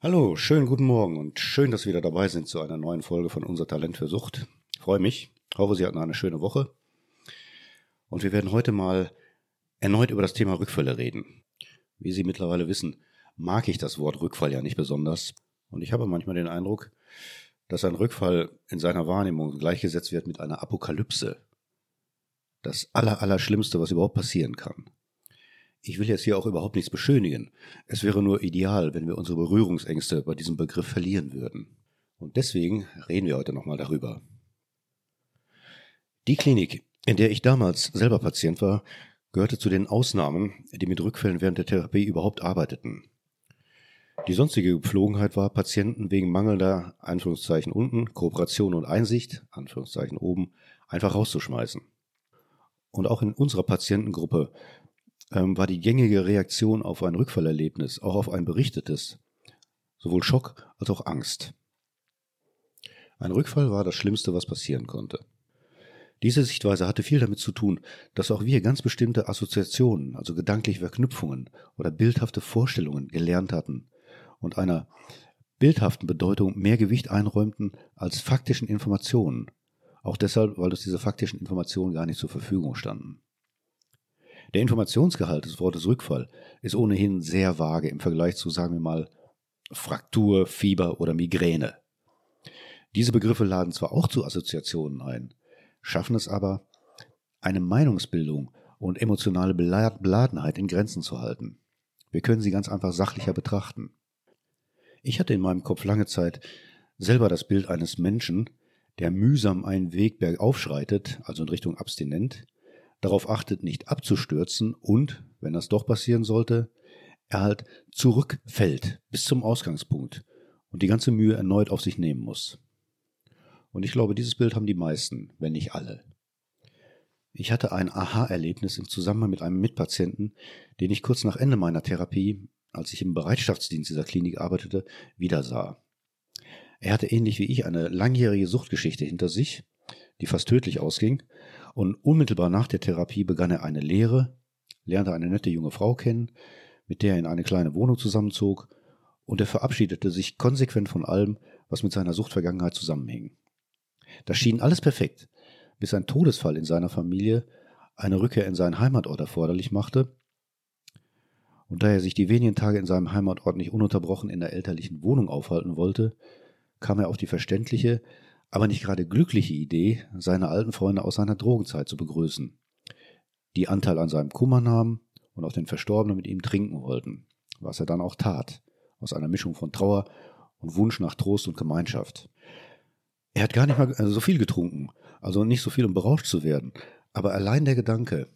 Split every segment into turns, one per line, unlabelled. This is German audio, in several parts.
Hallo, schönen guten Morgen und schön, dass Sie wieder dabei sind zu einer neuen Folge von Unser Talent für Sucht. Ich freue mich, hoffe, Sie hatten eine schöne Woche. Und wir werden heute mal erneut über das Thema Rückfälle reden. Wie Sie mittlerweile wissen, mag ich das Wort Rückfall ja nicht besonders. Und ich habe manchmal den Eindruck, dass ein Rückfall in seiner Wahrnehmung gleichgesetzt wird mit einer Apokalypse. Das Allerallerschlimmste, was überhaupt passieren kann. Ich will jetzt hier auch überhaupt nichts beschönigen. Es wäre nur ideal, wenn wir unsere Berührungsängste bei diesem Begriff verlieren würden. Und deswegen reden wir heute nochmal darüber. Die Klinik, in der ich damals selber Patient war, gehörte zu den Ausnahmen, die mit Rückfällen während der Therapie überhaupt arbeiteten. Die sonstige Gepflogenheit war, Patienten wegen mangelnder, Anführungszeichen unten, Kooperation und Einsicht, Anführungszeichen oben, einfach rauszuschmeißen. Und auch in unserer Patientengruppe ähm, war die gängige Reaktion auf ein Rückfallerlebnis, auch auf ein berichtetes, sowohl Schock als auch Angst. Ein Rückfall war das Schlimmste, was passieren konnte. Diese Sichtweise hatte viel damit zu tun, dass auch wir ganz bestimmte Assoziationen, also gedankliche Verknüpfungen oder bildhafte Vorstellungen gelernt hatten und einer bildhaften Bedeutung mehr Gewicht einräumten als faktischen Informationen. Auch deshalb, weil uns diese faktischen Informationen gar nicht zur Verfügung standen. Der Informationsgehalt des Wortes Rückfall ist ohnehin sehr vage im Vergleich zu, sagen wir mal, Fraktur, Fieber oder Migräne. Diese Begriffe laden zwar auch zu Assoziationen ein, schaffen es aber, eine Meinungsbildung und emotionale Beladenheit in Grenzen zu halten. Wir können sie ganz einfach sachlicher betrachten. Ich hatte in meinem Kopf lange Zeit selber das Bild eines Menschen, der mühsam einen Weg bergauf schreitet, also in Richtung abstinent, darauf achtet, nicht abzustürzen und, wenn das doch passieren sollte, er halt zurückfällt bis zum Ausgangspunkt und die ganze Mühe erneut auf sich nehmen muss. Und ich glaube, dieses Bild haben die meisten, wenn nicht alle. Ich hatte ein Aha-Erlebnis im Zusammenhang mit einem Mitpatienten, den ich kurz nach Ende meiner Therapie, als ich im Bereitschaftsdienst dieser Klinik arbeitete, wieder sah. Er hatte ähnlich wie ich eine langjährige Suchtgeschichte hinter sich, die fast tödlich ausging, und unmittelbar nach der Therapie begann er eine Lehre, lernte eine nette junge Frau kennen, mit der er in eine kleine Wohnung zusammenzog, und er verabschiedete sich konsequent von allem, was mit seiner Suchtvergangenheit zusammenhing. Das schien alles perfekt, bis ein Todesfall in seiner Familie eine Rückkehr in seinen Heimatort erforderlich machte, und da er sich die wenigen Tage in seinem Heimatort nicht ununterbrochen in der elterlichen Wohnung aufhalten wollte, kam er auf die verständliche, aber nicht gerade glückliche Idee, seine alten Freunde aus seiner Drogenzeit zu begrüßen, die Anteil an seinem Kummer nahmen und auch den Verstorbenen mit ihm trinken wollten, was er dann auch tat, aus einer Mischung von Trauer und Wunsch nach Trost und Gemeinschaft. Er hat gar nicht mal so viel getrunken, also nicht so viel, um berauscht zu werden, aber allein der Gedanke,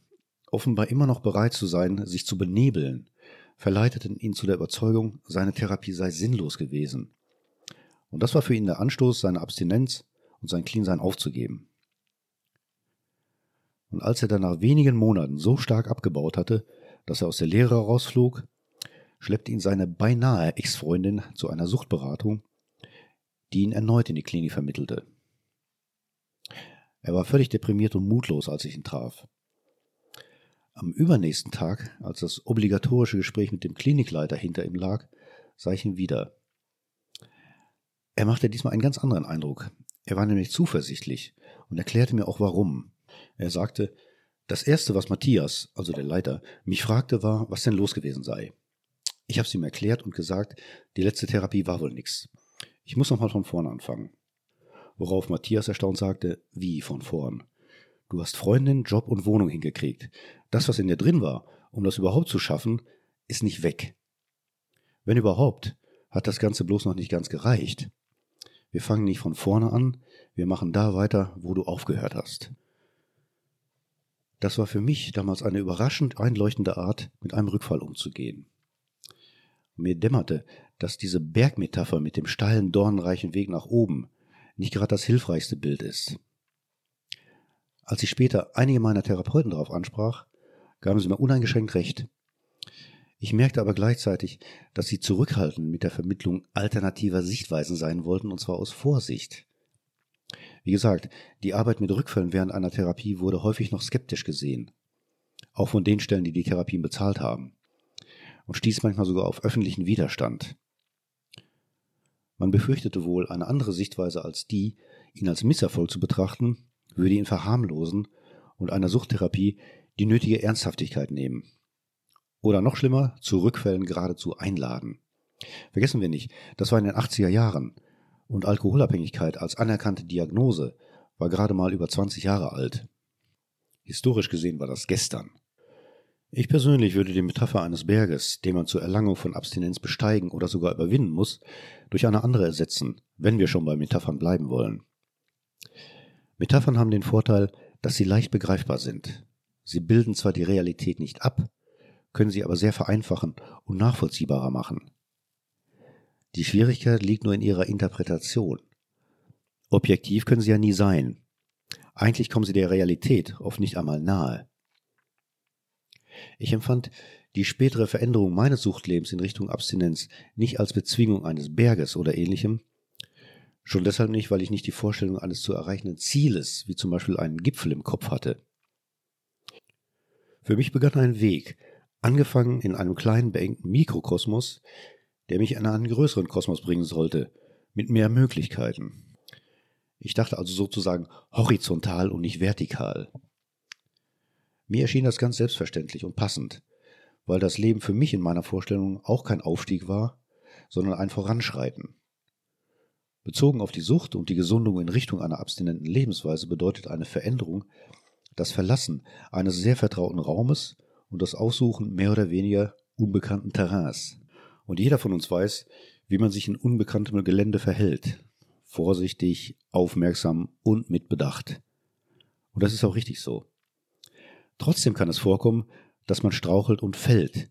offenbar immer noch bereit zu sein, sich zu benebeln, verleiteten ihn zu der Überzeugung, seine Therapie sei sinnlos gewesen und das war für ihn der Anstoß, seine Abstinenz und sein Cleansein aufzugeben. Und als er dann nach wenigen Monaten so stark abgebaut hatte, dass er aus der Lehre rausflog, schleppte ihn seine beinahe Ex-Freundin zu einer Suchtberatung, die ihn erneut in die Klinik vermittelte. Er war völlig deprimiert und mutlos, als ich ihn traf. Am übernächsten Tag, als das obligatorische Gespräch mit dem Klinikleiter hinter ihm lag, sah ich ihn wieder. Er machte diesmal einen ganz anderen Eindruck. Er war nämlich zuversichtlich und erklärte mir auch warum. Er sagte, das Erste, was Matthias, also der Leiter, mich fragte, war, was denn los gewesen sei. Ich habe es ihm erklärt und gesagt, die letzte Therapie war wohl nix. Ich muss nochmal von vorn anfangen. Worauf Matthias erstaunt sagte, wie von vorn? Du hast Freundin, Job und Wohnung hingekriegt. Das, was in dir drin war, um das überhaupt zu schaffen, ist nicht weg. Wenn überhaupt, hat das Ganze bloß noch nicht ganz gereicht. Wir fangen nicht von vorne an, wir machen da weiter, wo du aufgehört hast. Das war für mich damals eine überraschend einleuchtende Art, mit einem Rückfall umzugehen. Mir dämmerte, dass diese Bergmetapher mit dem steilen, dornreichen Weg nach oben nicht gerade das hilfreichste Bild ist. Als ich später einige meiner Therapeuten darauf ansprach, gaben sie mir uneingeschränkt recht. Ich merkte aber gleichzeitig, dass sie zurückhaltend mit der Vermittlung alternativer Sichtweisen sein wollten, und zwar aus Vorsicht. Wie gesagt, die Arbeit mit Rückfällen während einer Therapie wurde häufig noch skeptisch gesehen. Auch von den Stellen, die die Therapien bezahlt haben. Und stieß manchmal sogar auf öffentlichen Widerstand. Man befürchtete wohl, eine andere Sichtweise als die, ihn als Misserfolg zu betrachten, würde ihn verharmlosen und einer Suchttherapie die nötige Ernsthaftigkeit nehmen. Oder noch schlimmer, zu Rückfällen geradezu einladen. Vergessen wir nicht, das war in den 80er Jahren und Alkoholabhängigkeit als anerkannte Diagnose war gerade mal über 20 Jahre alt. Historisch gesehen war das gestern. Ich persönlich würde die Metapher eines Berges, den man zur Erlangung von Abstinenz besteigen oder sogar überwinden muss, durch eine andere ersetzen, wenn wir schon bei Metaphern bleiben wollen. Metaphern haben den Vorteil, dass sie leicht begreifbar sind. Sie bilden zwar die Realität nicht ab, können sie aber sehr vereinfachen und nachvollziehbarer machen. Die Schwierigkeit liegt nur in ihrer Interpretation. Objektiv können sie ja nie sein. Eigentlich kommen sie der Realität oft nicht einmal nahe. Ich empfand die spätere Veränderung meines Suchtlebens in Richtung Abstinenz nicht als Bezwingung eines Berges oder ähnlichem, schon deshalb nicht, weil ich nicht die Vorstellung eines zu erreichenden Zieles, wie zum Beispiel einen Gipfel im Kopf hatte. Für mich begann ein Weg, angefangen in einem kleinen beengten Mikrokosmos, der mich in einen größeren Kosmos bringen sollte, mit mehr Möglichkeiten. Ich dachte also sozusagen horizontal und nicht vertikal. Mir erschien das ganz selbstverständlich und passend, weil das Leben für mich in meiner Vorstellung auch kein Aufstieg war, sondern ein Voranschreiten. Bezogen auf die Sucht und die Gesundung in Richtung einer abstinenten Lebensweise bedeutet eine Veränderung das Verlassen eines sehr vertrauten Raumes und das Aussuchen mehr oder weniger unbekannten Terrains. Und jeder von uns weiß, wie man sich in unbekanntem Gelände verhält. Vorsichtig, aufmerksam und mit Bedacht. Und das ist auch richtig so. Trotzdem kann es vorkommen, dass man strauchelt und fällt.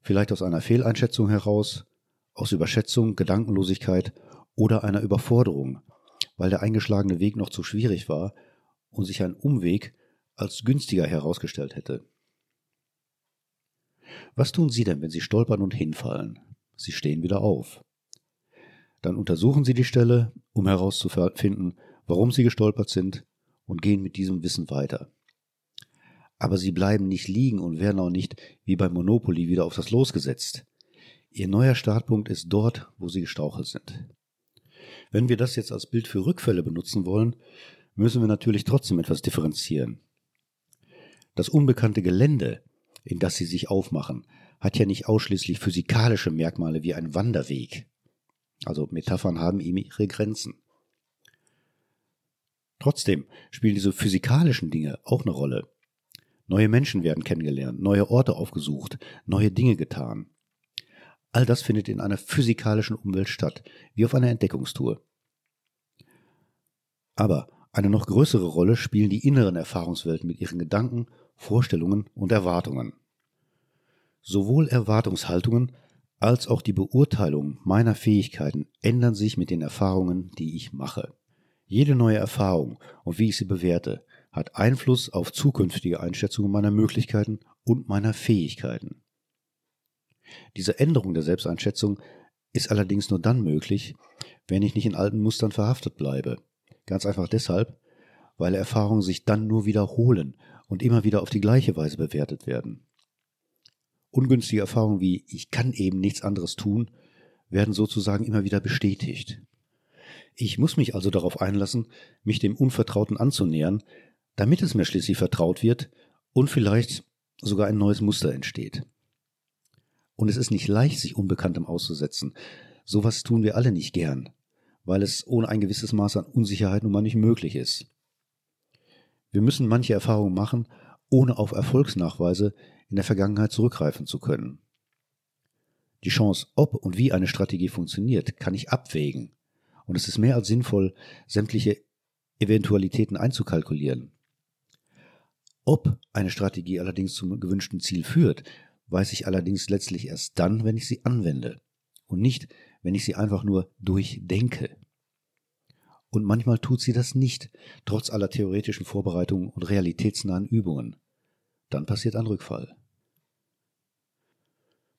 Vielleicht aus einer Fehleinschätzung heraus, aus Überschätzung, Gedankenlosigkeit oder einer Überforderung, weil der eingeschlagene Weg noch zu schwierig war und sich ein Umweg als günstiger herausgestellt hätte. Was tun Sie denn, wenn Sie stolpern und hinfallen? Sie stehen wieder auf. Dann untersuchen Sie die Stelle, um herauszufinden, warum Sie gestolpert sind, und gehen mit diesem Wissen weiter. Aber Sie bleiben nicht liegen und werden auch nicht wie beim Monopoly wieder auf das Los gesetzt. Ihr neuer Startpunkt ist dort, wo Sie gestrauchelt sind. Wenn wir das jetzt als Bild für Rückfälle benutzen wollen, müssen wir natürlich trotzdem etwas differenzieren. Das unbekannte Gelände in das sie sich aufmachen, hat ja nicht ausschließlich physikalische Merkmale wie ein Wanderweg. Also Metaphern haben ihm ihre Grenzen. Trotzdem spielen diese physikalischen Dinge auch eine Rolle. Neue Menschen werden kennengelernt, neue Orte aufgesucht, neue Dinge getan. All das findet in einer physikalischen Umwelt statt, wie auf einer Entdeckungstour. Aber eine noch größere Rolle spielen die inneren Erfahrungswelten mit ihren Gedanken Vorstellungen und Erwartungen. Sowohl Erwartungshaltungen als auch die Beurteilung meiner Fähigkeiten ändern sich mit den Erfahrungen, die ich mache. Jede neue Erfahrung und wie ich sie bewerte, hat Einfluss auf zukünftige Einschätzungen meiner Möglichkeiten und meiner Fähigkeiten. Diese Änderung der Selbsteinschätzung ist allerdings nur dann möglich, wenn ich nicht in alten Mustern verhaftet bleibe. Ganz einfach deshalb, weil Erfahrungen sich dann nur wiederholen und immer wieder auf die gleiche Weise bewertet werden. Ungünstige Erfahrungen wie ich kann eben nichts anderes tun, werden sozusagen immer wieder bestätigt. Ich muss mich also darauf einlassen, mich dem Unvertrauten anzunähern, damit es mir schließlich vertraut wird und vielleicht sogar ein neues Muster entsteht. Und es ist nicht leicht, sich Unbekanntem auszusetzen. Sowas tun wir alle nicht gern, weil es ohne ein gewisses Maß an Unsicherheit nun mal nicht möglich ist. Wir müssen manche Erfahrungen machen, ohne auf Erfolgsnachweise in der Vergangenheit zurückgreifen zu können. Die Chance, ob und wie eine Strategie funktioniert, kann ich abwägen. Und es ist mehr als sinnvoll, sämtliche Eventualitäten einzukalkulieren. Ob eine Strategie allerdings zum gewünschten Ziel führt, weiß ich allerdings letztlich erst dann, wenn ich sie anwende und nicht, wenn ich sie einfach nur durchdenke. Und manchmal tut sie das nicht, trotz aller theoretischen Vorbereitungen und realitätsnahen Übungen. Dann passiert ein Rückfall.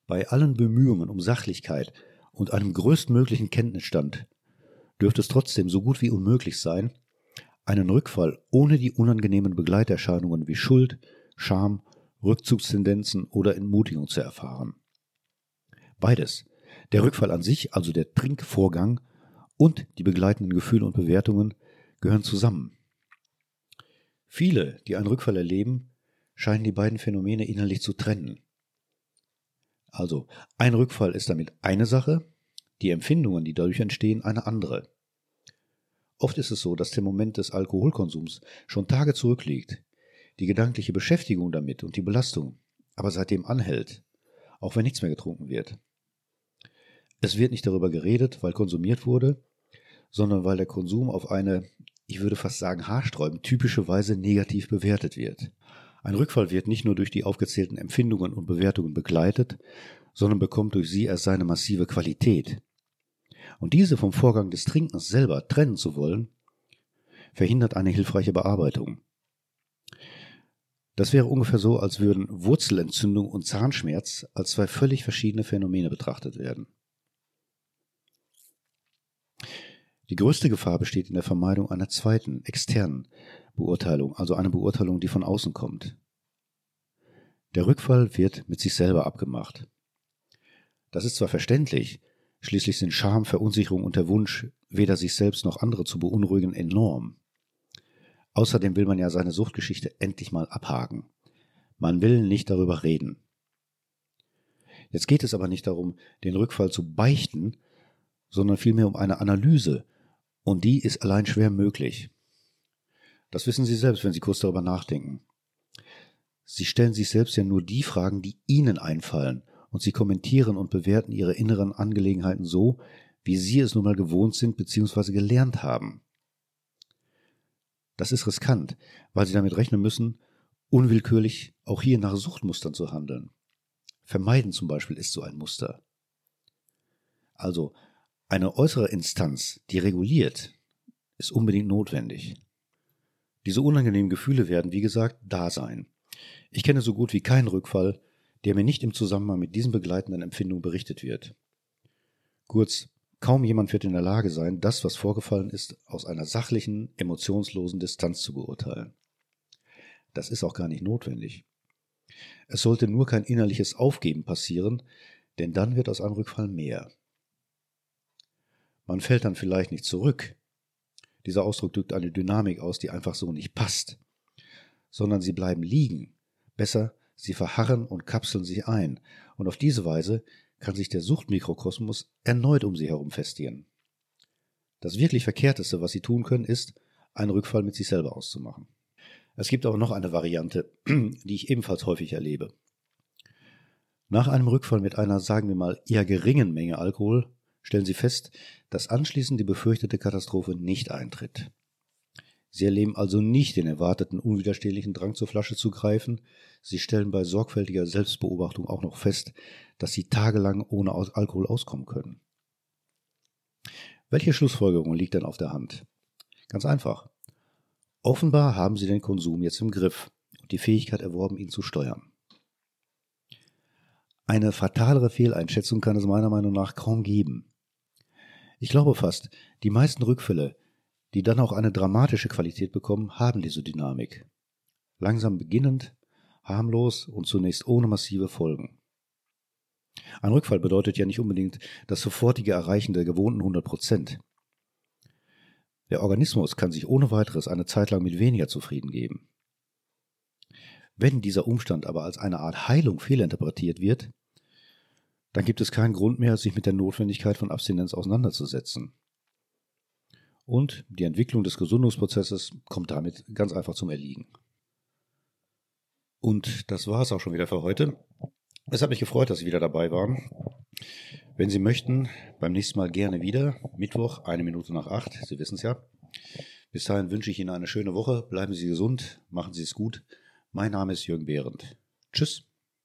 Bei allen Bemühungen um Sachlichkeit und einem größtmöglichen Kenntnisstand dürfte es trotzdem so gut wie unmöglich sein, einen Rückfall ohne die unangenehmen Begleiterscheinungen wie Schuld, Scham, Rückzugstendenzen oder Entmutigung zu erfahren. Beides, der Rückfall an sich, also der Trinkvorgang, und die begleitenden Gefühle und Bewertungen gehören zusammen. Viele, die einen Rückfall erleben, scheinen die beiden Phänomene innerlich zu trennen. Also, ein Rückfall ist damit eine Sache, die Empfindungen, die dadurch entstehen, eine andere. Oft ist es so, dass der Moment des Alkoholkonsums schon Tage zurückliegt, die gedankliche Beschäftigung damit und die Belastung aber seitdem anhält, auch wenn nichts mehr getrunken wird. Es wird nicht darüber geredet, weil konsumiert wurde, sondern weil der Konsum auf eine, ich würde fast sagen, haarsträubend typische Weise negativ bewertet wird. Ein Rückfall wird nicht nur durch die aufgezählten Empfindungen und Bewertungen begleitet, sondern bekommt durch sie erst seine massive Qualität. Und diese vom Vorgang des Trinkens selber trennen zu wollen, verhindert eine hilfreiche Bearbeitung. Das wäre ungefähr so, als würden Wurzelentzündung und Zahnschmerz als zwei völlig verschiedene Phänomene betrachtet werden. Die größte Gefahr besteht in der Vermeidung einer zweiten, externen Beurteilung, also einer Beurteilung, die von außen kommt. Der Rückfall wird mit sich selber abgemacht. Das ist zwar verständlich, schließlich sind Scham, Verunsicherung und der Wunsch, weder sich selbst noch andere zu beunruhigen, enorm. Außerdem will man ja seine Suchtgeschichte endlich mal abhaken. Man will nicht darüber reden. Jetzt geht es aber nicht darum, den Rückfall zu beichten, sondern vielmehr um eine Analyse, und die ist allein schwer möglich. Das wissen Sie selbst, wenn Sie kurz darüber nachdenken. Sie stellen sich selbst ja nur die Fragen, die Ihnen einfallen, und Sie kommentieren und bewerten Ihre inneren Angelegenheiten so, wie Sie es nun mal gewohnt sind bzw. gelernt haben. Das ist riskant, weil Sie damit rechnen müssen, unwillkürlich auch hier nach Suchtmustern zu handeln. Vermeiden zum Beispiel ist so ein Muster. Also eine äußere Instanz, die reguliert, ist unbedingt notwendig. Diese unangenehmen Gefühle werden, wie gesagt, da sein. Ich kenne so gut wie keinen Rückfall, der mir nicht im Zusammenhang mit diesen begleitenden Empfindungen berichtet wird. Kurz, kaum jemand wird in der Lage sein, das, was vorgefallen ist, aus einer sachlichen, emotionslosen Distanz zu beurteilen. Das ist auch gar nicht notwendig. Es sollte nur kein innerliches Aufgeben passieren, denn dann wird aus einem Rückfall mehr. Man fällt dann vielleicht nicht zurück. Dieser Ausdruck drückt eine Dynamik aus, die einfach so nicht passt. Sondern sie bleiben liegen. Besser, sie verharren und kapseln sich ein. Und auf diese Weise kann sich der Suchtmikrokosmos erneut um sie herum festigen. Das wirklich Verkehrteste, was sie tun können, ist, einen Rückfall mit sich selber auszumachen. Es gibt aber noch eine Variante, die ich ebenfalls häufig erlebe. Nach einem Rückfall mit einer, sagen wir mal, eher geringen Menge Alkohol stellen sie fest, dass anschließend die befürchtete Katastrophe nicht eintritt. Sie erleben also nicht den erwarteten unwiderstehlichen Drang zur Flasche zu greifen, sie stellen bei sorgfältiger Selbstbeobachtung auch noch fest, dass sie tagelang ohne Alkohol auskommen können. Welche Schlussfolgerung liegt denn auf der Hand? Ganz einfach. Offenbar haben sie den Konsum jetzt im Griff und die Fähigkeit erworben, ihn zu steuern. Eine fatalere Fehleinschätzung kann es meiner Meinung nach kaum geben. Ich glaube fast, die meisten Rückfälle, die dann auch eine dramatische Qualität bekommen, haben diese Dynamik. Langsam beginnend, harmlos und zunächst ohne massive Folgen. Ein Rückfall bedeutet ja nicht unbedingt das sofortige Erreichen der gewohnten 100 Prozent. Der Organismus kann sich ohne weiteres eine Zeit lang mit weniger zufrieden geben. Wenn dieser Umstand aber als eine Art Heilung fehlinterpretiert wird, dann gibt es keinen Grund mehr, sich mit der Notwendigkeit von Abstinenz auseinanderzusetzen. Und die Entwicklung des Gesundungsprozesses kommt damit ganz einfach zum Erliegen. Und das war es auch schon wieder für heute. Es hat mich gefreut, dass Sie wieder dabei waren. Wenn Sie möchten, beim nächsten Mal gerne wieder. Mittwoch, eine Minute nach acht. Sie wissen es ja. Bis dahin wünsche ich Ihnen eine schöne Woche. Bleiben Sie gesund. Machen Sie es gut. Mein Name ist Jürgen Behrendt. Tschüss.